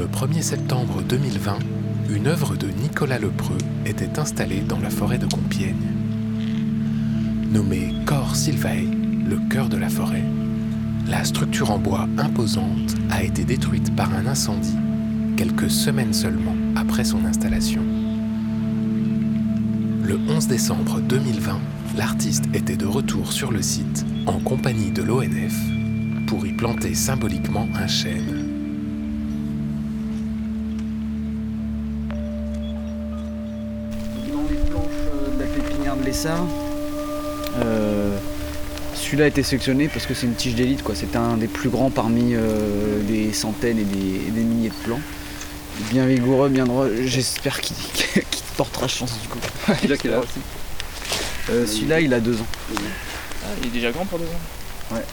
Le 1er septembre 2020, une œuvre de Nicolas Lepreux était installée dans la forêt de Compiègne. Nommée Cor Sylvae, le cœur de la forêt, la structure en bois imposante a été détruite par un incendie quelques semaines seulement après son installation. Le 11 décembre 2020, l'artiste était de retour sur le site en compagnie de l'ONF pour y planter symboliquement un chêne. Euh, celui-là a été sélectionné parce que c'est une tige d'élite. quoi. C'est un des plus grands parmi euh, des centaines et des, et des milliers de plants. Bien vigoureux, bien droit. J'espère qu'il qu'il te portera chance du coup. Il a quel âge Euh, Celui-là, il a deux ans. Ah, il est déjà grand pour deux ans Ouais.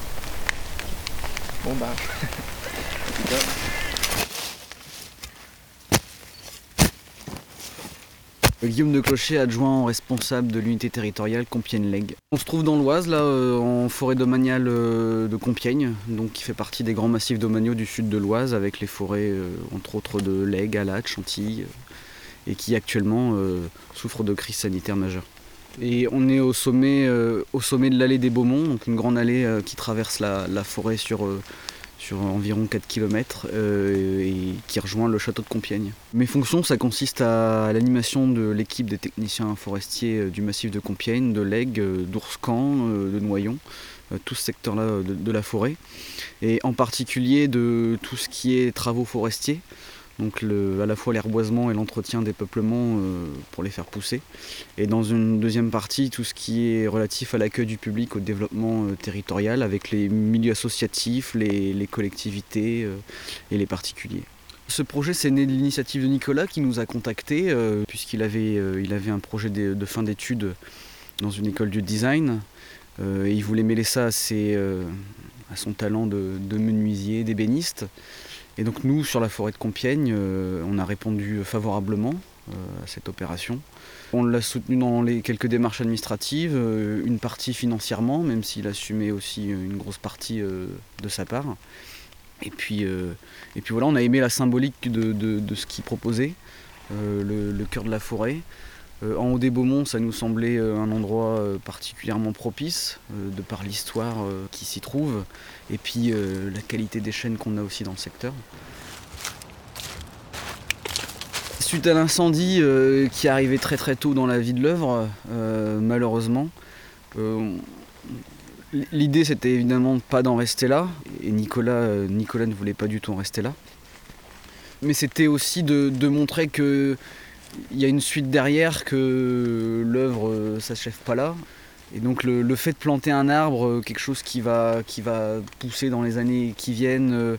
Bon bah. en tout cas, Guillaume de Clocher, adjoint responsable de l'unité territoriale Compiègne-Lègue. On se trouve dans l'Oise, là, euh, en forêt domaniale euh, de Compiègne, qui fait partie des grands massifs domaniaux du sud de l'Oise, avec les forêts, euh, entre autres, de Lègue, Alate, Chantilly, et qui actuellement souffrent de crise sanitaire majeure. Et on est au sommet, de l'allée des Beaumonts, donc une grande allée qui traverse la, forêt sur, sur environ 4 km et qui rejoint le château de Compiègne. Mes fonctions, ça consiste à, l'animation de l'équipe des techniciens forestiers euh, du massif de Compiègne, de l'Aigle, euh, d'Ourscan, euh, de Noyon, euh, tout ce secteur-là euh, de la forêt, et en particulier de tout ce qui est travaux forestiers, donc à la fois l'herboisement et l'entretien des peuplements euh, pour les faire pousser, et dans une deuxième partie, tout ce qui est relatif à l'accueil du public, au développement euh, territorial, avec les milieux associatifs, les, collectivités euh, et les particuliers. Ce projet, c'est né de l'initiative de Nicolas qui nous a contactés, puisqu'il avait, avait un projet de, fin d'études dans une école du design, il voulait mêler ça à, ses, à son talent de menuisier, d'ébéniste. Et donc nous, sur la forêt de Compiègne, euh, on a répondu favorablement euh, à cette opération. On l'a soutenu dans les quelques démarches administratives, euh, une partie financièrement, même s'il assumait aussi une grosse partie de sa part. Et puis, et puis voilà, on a aimé la symbolique de, ce qu'il proposait, le cœur de la forêt. Euh, en haut des Beaumonts, ça nous semblait euh, un endroit euh, particulièrement propice, de par l'histoire qui s'y trouve, et puis la qualité des chênes qu'on a aussi dans le secteur. Suite à l'incendie qui est arrivé très très tôt dans la vie de l'œuvre, malheureusement, l'idée c'était évidemment pas d'en rester là, et Nicolas, ne voulait pas du tout en rester là. Mais c'était aussi de montrer que il y a une suite derrière, que l'œuvre ne s'achève pas là. Et donc le, fait de planter un arbre, euh, quelque chose qui va, qui va pousser dans les années qui viennent, euh,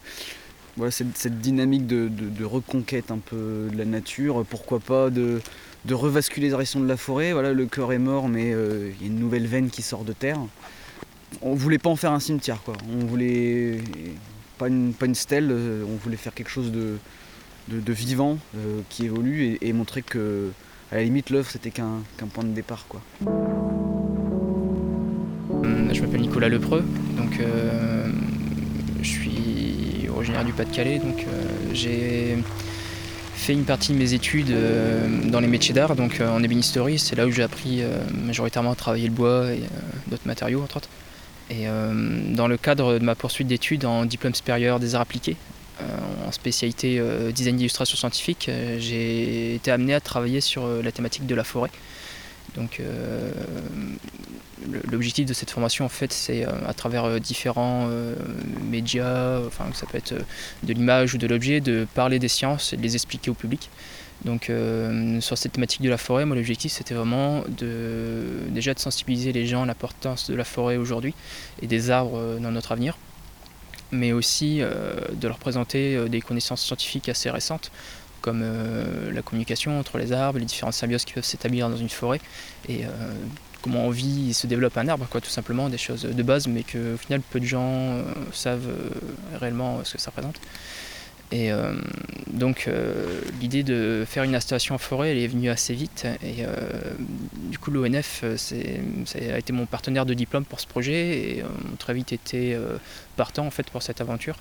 voilà, cette, cette dynamique de, de- reconquête un peu de la nature, pourquoi pas de, de revascularisation de la forêt. Voilà, le cœur est mort, mais euh, il y a une nouvelle veine qui sort de terre. On voulait pas en faire un cimetière, quoi. On voulait pas une, pas une stèle, euh, on voulait faire quelque chose de, de, vivant euh, qui évolue et, montrer que à la limite l'œuvre c'était qu'un point de départ quoi. Hum, Je m'appelle Nicolas Lepreux, donc euh, je suis originaire du Pas-de-Calais, donc euh, j'ai fait une partie de mes études euh, dans les métiers d'art, donc euh, en ébénisterie, c'est là où j'ai appris euh, majoritairement à travailler le bois et euh, d'autres matériaux entre autres. Et euh, dans le cadre de ma poursuite d'études en diplôme supérieur des arts appliqués, euh, spécialité euh, design d'illustration scientifique, euh, j'ai été amené à travailler sur euh, la thématique de la forêt. Donc l'objectif de cette formation en fait c'est à travers différents médias, enfin ça peut être de l'image ou de l'objet, de parler des sciences et de les expliquer au public. Donc sur cette thématique de la forêt, moi l'objectif c'était vraiment de déjà de sensibiliser les gens à l'importance de la forêt aujourd'hui et des arbres dans notre avenir, mais aussi euh, de leur présenter euh, des connaissances scientifiques assez récentes comme euh, la communication entre les arbres, les différentes symbioses qui peuvent s'établir dans une forêt et comment on vit et se développe un arbre, quoi, tout simplement, des choses de base, mais que au final peu de gens savent réellement ce que ça représente. Et euh, donc euh, l'idée de faire une installation en forêt, elle est venue assez vite. Et euh, du coup l'ONF, a été mon partenaire de diplôme pour ce projet et on a très vite été partant en fait pour cette aventure.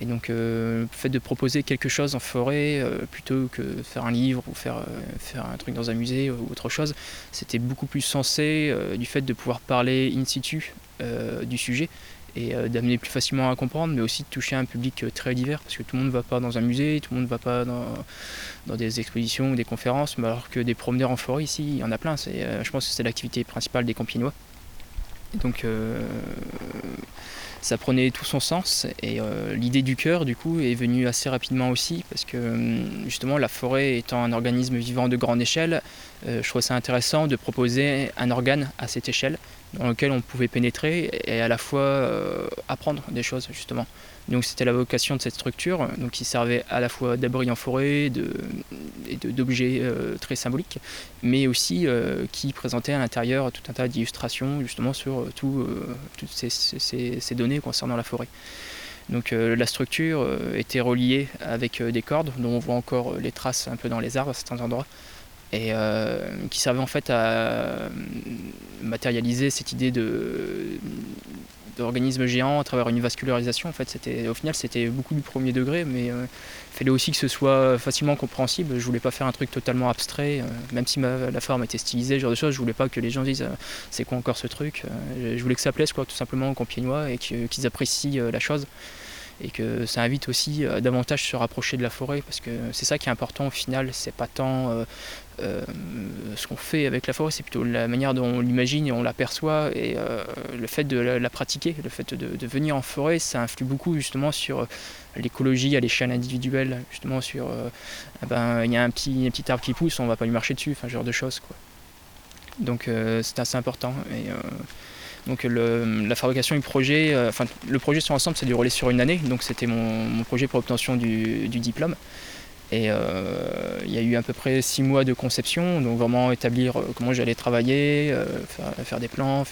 Et donc le fait de proposer quelque chose en forêt plutôt que faire un livre ou faire, faire un truc dans un musée ou autre chose, c'était beaucoup plus sensé du fait de pouvoir parler in situ du sujet et euh, d'amener plus facilement à comprendre, mais aussi de toucher un public euh, très divers, parce que tout le monde ne va pas dans un musée, tout le monde ne va pas dans, des expositions ou des conférences, mais alors que des promeneurs en forêt ici, il y en a plein. Euh, je pense que c'est l'activité principale des Campinois. Donc ça prenait tout son sens et l'idée du cœur du coup est venue assez rapidement aussi parce que hum, justement la forêt étant un organisme vivant de grande échelle, je trouvais ça intéressant de proposer un organe à cette échelle dans lequel on pouvait pénétrer et à la fois euh, apprendre des choses justement. Donc c'était la vocation de cette structure, donc qui servait à la fois d'abri en forêt de, et d'objets euh, très symboliques, mais aussi euh, qui présentait à l'intérieur tout un tas d'illustrations justement sur tout, toutes ces, données concernant la forêt. Donc la structure était reliée avec des cordes dont on voit encore les traces un peu dans les arbres à certains endroits et euh, qui servait en fait à matérialiser cette idée de d'organisme géant à travers une vascularisation. En fait, au final, c'était beaucoup du premier degré, mais euh, il fallait aussi que ce soit facilement compréhensible. Je voulais pas faire un truc totalement abstrait, euh, même si la forme était stylisée, ce genre de choses. Je voulais pas que les gens disent c'est quoi encore ce truc. je voulais que ça plaise, quoi, tout simplement aux Compiègnois et qu'ils apprécient la chose et que ça invite aussi à davantage se rapprocher de la forêt parce que c'est ça qui est important au final, c'est pas tant euh, ce qu'on fait avec la forêt, c'est plutôt la manière dont on l'imagine et on l'aperçoit. Et euh, le fait de la, pratiquer, le fait de, venir en forêt, ça influe beaucoup justement sur euh, l'écologie à l'échelle individuelle. Justement, sur ah ben, il y a un petit, un petit arbre qui pousse, on va pas lui marcher dessus, enfin, ce genre de choses. Donc c'est assez important. Donc la fabrication du projet, enfin le projet sur l'ensemble s'est déroulé sur une année, donc c'était mon, projet pour l'obtention du, diplôme. Et euh, il y a eu à peu près six mois de conception, donc vraiment établir euh, comment j'allais travailler, euh, faire, des plans,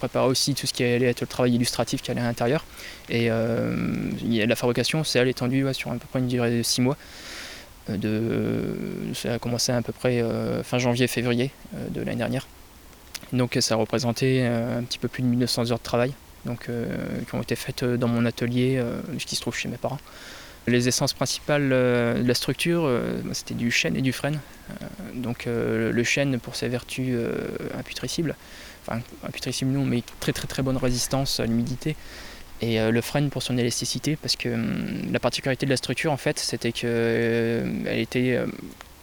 préparer aussi tout ce qui allait être le travail illustratif qui allait à l'intérieur. Et la fabrication, c'est elle étendue sur à peu près une durée de six mois. De, ça a commencé à peu près fin janvier-février de l'année dernière. Donc ça représentait un petit peu plus de 1900 heures de travail donc, qui ont été faites dans mon atelier qui se trouve chez mes parents. Les essences principales euh, de la structure, euh, bah, c'était du chêne et du frêne. Euh, donc le chêne pour ses vertus imputricibles, enfin imputricibles non, mais très très très bonne résistance à l'humidité. Et le frêne pour son élasticité, parce que hum, la particularité de la structure en fait, c'était qu'elle était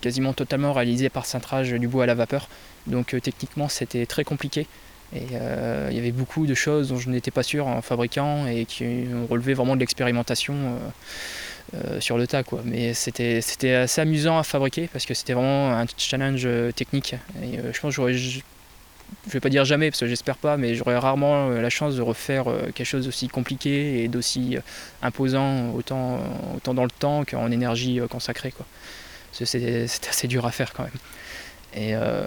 quasiment totalement réalisée par cintrage du bois à la vapeur. Donc techniquement c'était très compliqué. Et il y avait beaucoup de choses dont je n'étais pas sûr en fabriquant et qui ont relevé vraiment de l'expérimentation. Euh, sur le tas quoi. Mais c'était assez amusant à fabriquer parce que c'était vraiment un challenge euh, technique. Et euh, je pense que je vais pas dire jamais parce que j'espère pas, mais j'aurais rarement la chance de refaire quelque chose d'aussi compliqué et d'aussi imposant autant, autant dans le temps qu'en énergie consacrée. C'était assez dur à faire quand même. Et euh,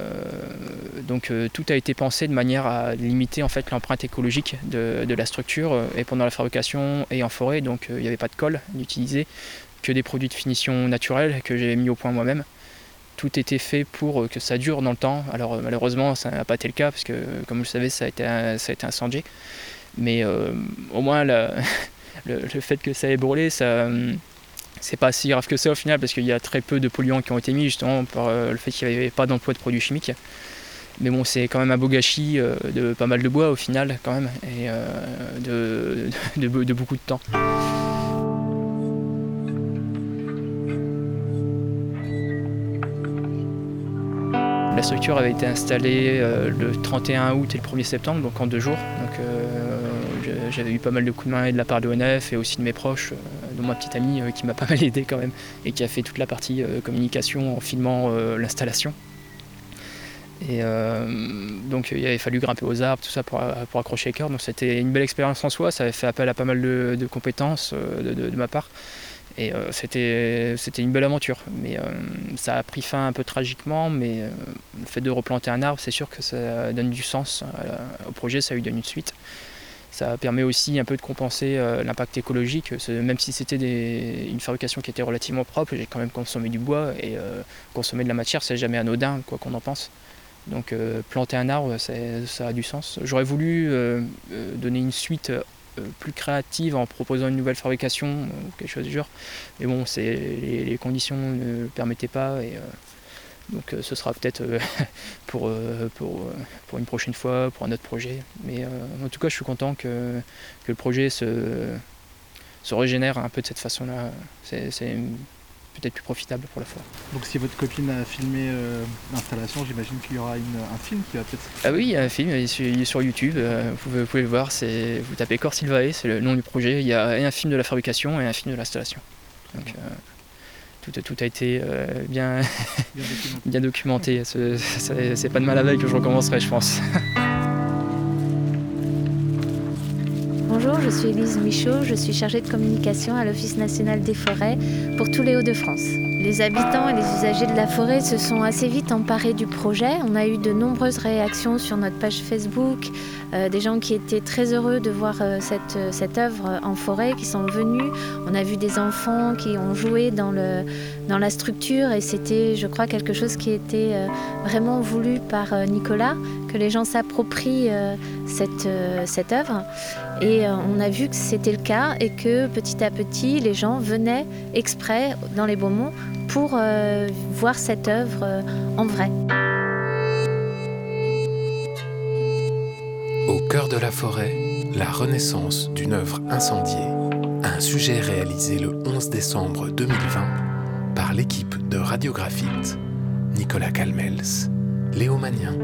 donc euh, tout a été pensé de manière à limiter en fait l'empreinte écologique de, la structure euh, et pendant la fabrication et en forêt. Donc il n'y avait pas de colle d'utiliser, que des produits de finition naturels que j'ai mis au point moi-même. Tout était fait pour que ça dure dans le temps. Alors malheureusement ça n'a pas été le cas parce que comme vous le savez ça a été, ça a été incendié. Mais au moins le, le, fait que ça ait brûlé, ça c'est pas si grave que ça au final parce qu'il y a très peu de polluants qui ont été mis justement par euh, le fait qu'il n'y avait pas d'emploi de produits chimiques. Mais bon, c'est quand même un beau gâchis euh, de pas mal de bois au final quand même et euh, de, beaucoup de temps. La structure avait été installée le 31 août et le 1er septembre, donc en deux jours. J'avais eu pas mal de coups de main de la part de l'ONF et aussi de mes proches, euh, de ma petite amie euh, qui m'a pas mal aidé quand même et qui a fait toute la partie euh, communication en filmant l'installation. Et donc il avait fallu grimper aux arbres, tout ça pour, accrocher les cœurs. Donc c'était une belle expérience en soi, ça avait fait appel à pas mal de, compétences de, ma part. Et c'était une belle aventure. Mais ça a pris fin un peu tragiquement, mais le fait de replanter un arbre, c'est sûr que ça donne du sens au projet, ça lui donne une suite. Ça permet aussi un peu de compenser euh, l'impact écologique. Même si c'était une fabrication qui était relativement propre, j'ai quand même consommé du bois et euh, consommer de la matière, c'est jamais anodin, quoi qu'on en pense. Donc euh, planter un arbre, ça a du sens. J'aurais voulu donner une suite plus créative en proposant une nouvelle fabrication quelque chose du genre. Mais bon, les, les, conditions ne le permettaient pas et donc ce sera peut-être pour, pour, pour, une prochaine fois, pour un autre projet. Mais en tout cas, je suis content que, que le projet se, se régénère un peu de cette façon-là. C'est peut-être plus profitable pour la foire. Donc si votre copine a filmé euh, l'installation, j'imagine qu'il y aura un film qui va peut-être... Ah oui, il y a un film, il est sur, YouTube, euh, vous, pouvez, le voir, vous tapez Cor Silvae, c'est le nom du projet, il y a un film de la fabrication et un film de l'installation. Donc euh, tout, a été bien, bien documenté, c'est pas de mal avec que je recommencerai je pense. Bonjour, je suis Elise Michaud, je suis chargée de communication à l'Office national des forêts pour tous les Hauts-de-France. Les habitants et les usagers de la forêt se sont assez vite emparés du projet. On a eu de nombreuses réactions sur notre page Facebook, euh, des gens qui étaient très heureux de voir euh, cette, euh, cette œuvre en forêt, qui sont venus. On a vu des enfants qui ont joué dans, le, dans la structure et c'était, je crois, quelque chose qui était vraiment voulu par Nicolas, que les gens s'approprient cette, cette œuvre. Et on a vu que c'était le cas et que petit à petit, les gens venaient exprès dans les Beaumonts pour voir cette œuvre en vrai. Au cœur de la forêt, la renaissance d'une œuvre incendiée, un sujet réalisé le 11 décembre 2020 par l'équipe de Radiographite, Nicolas Calmels, Léo Magnien.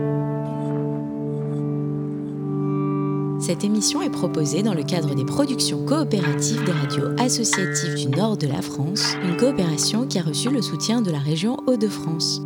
Cette émission est proposée dans le cadre des productions coopératives des radios associatives du nord de la France, une coopération qui a reçu le soutien de la région Hauts-de-France.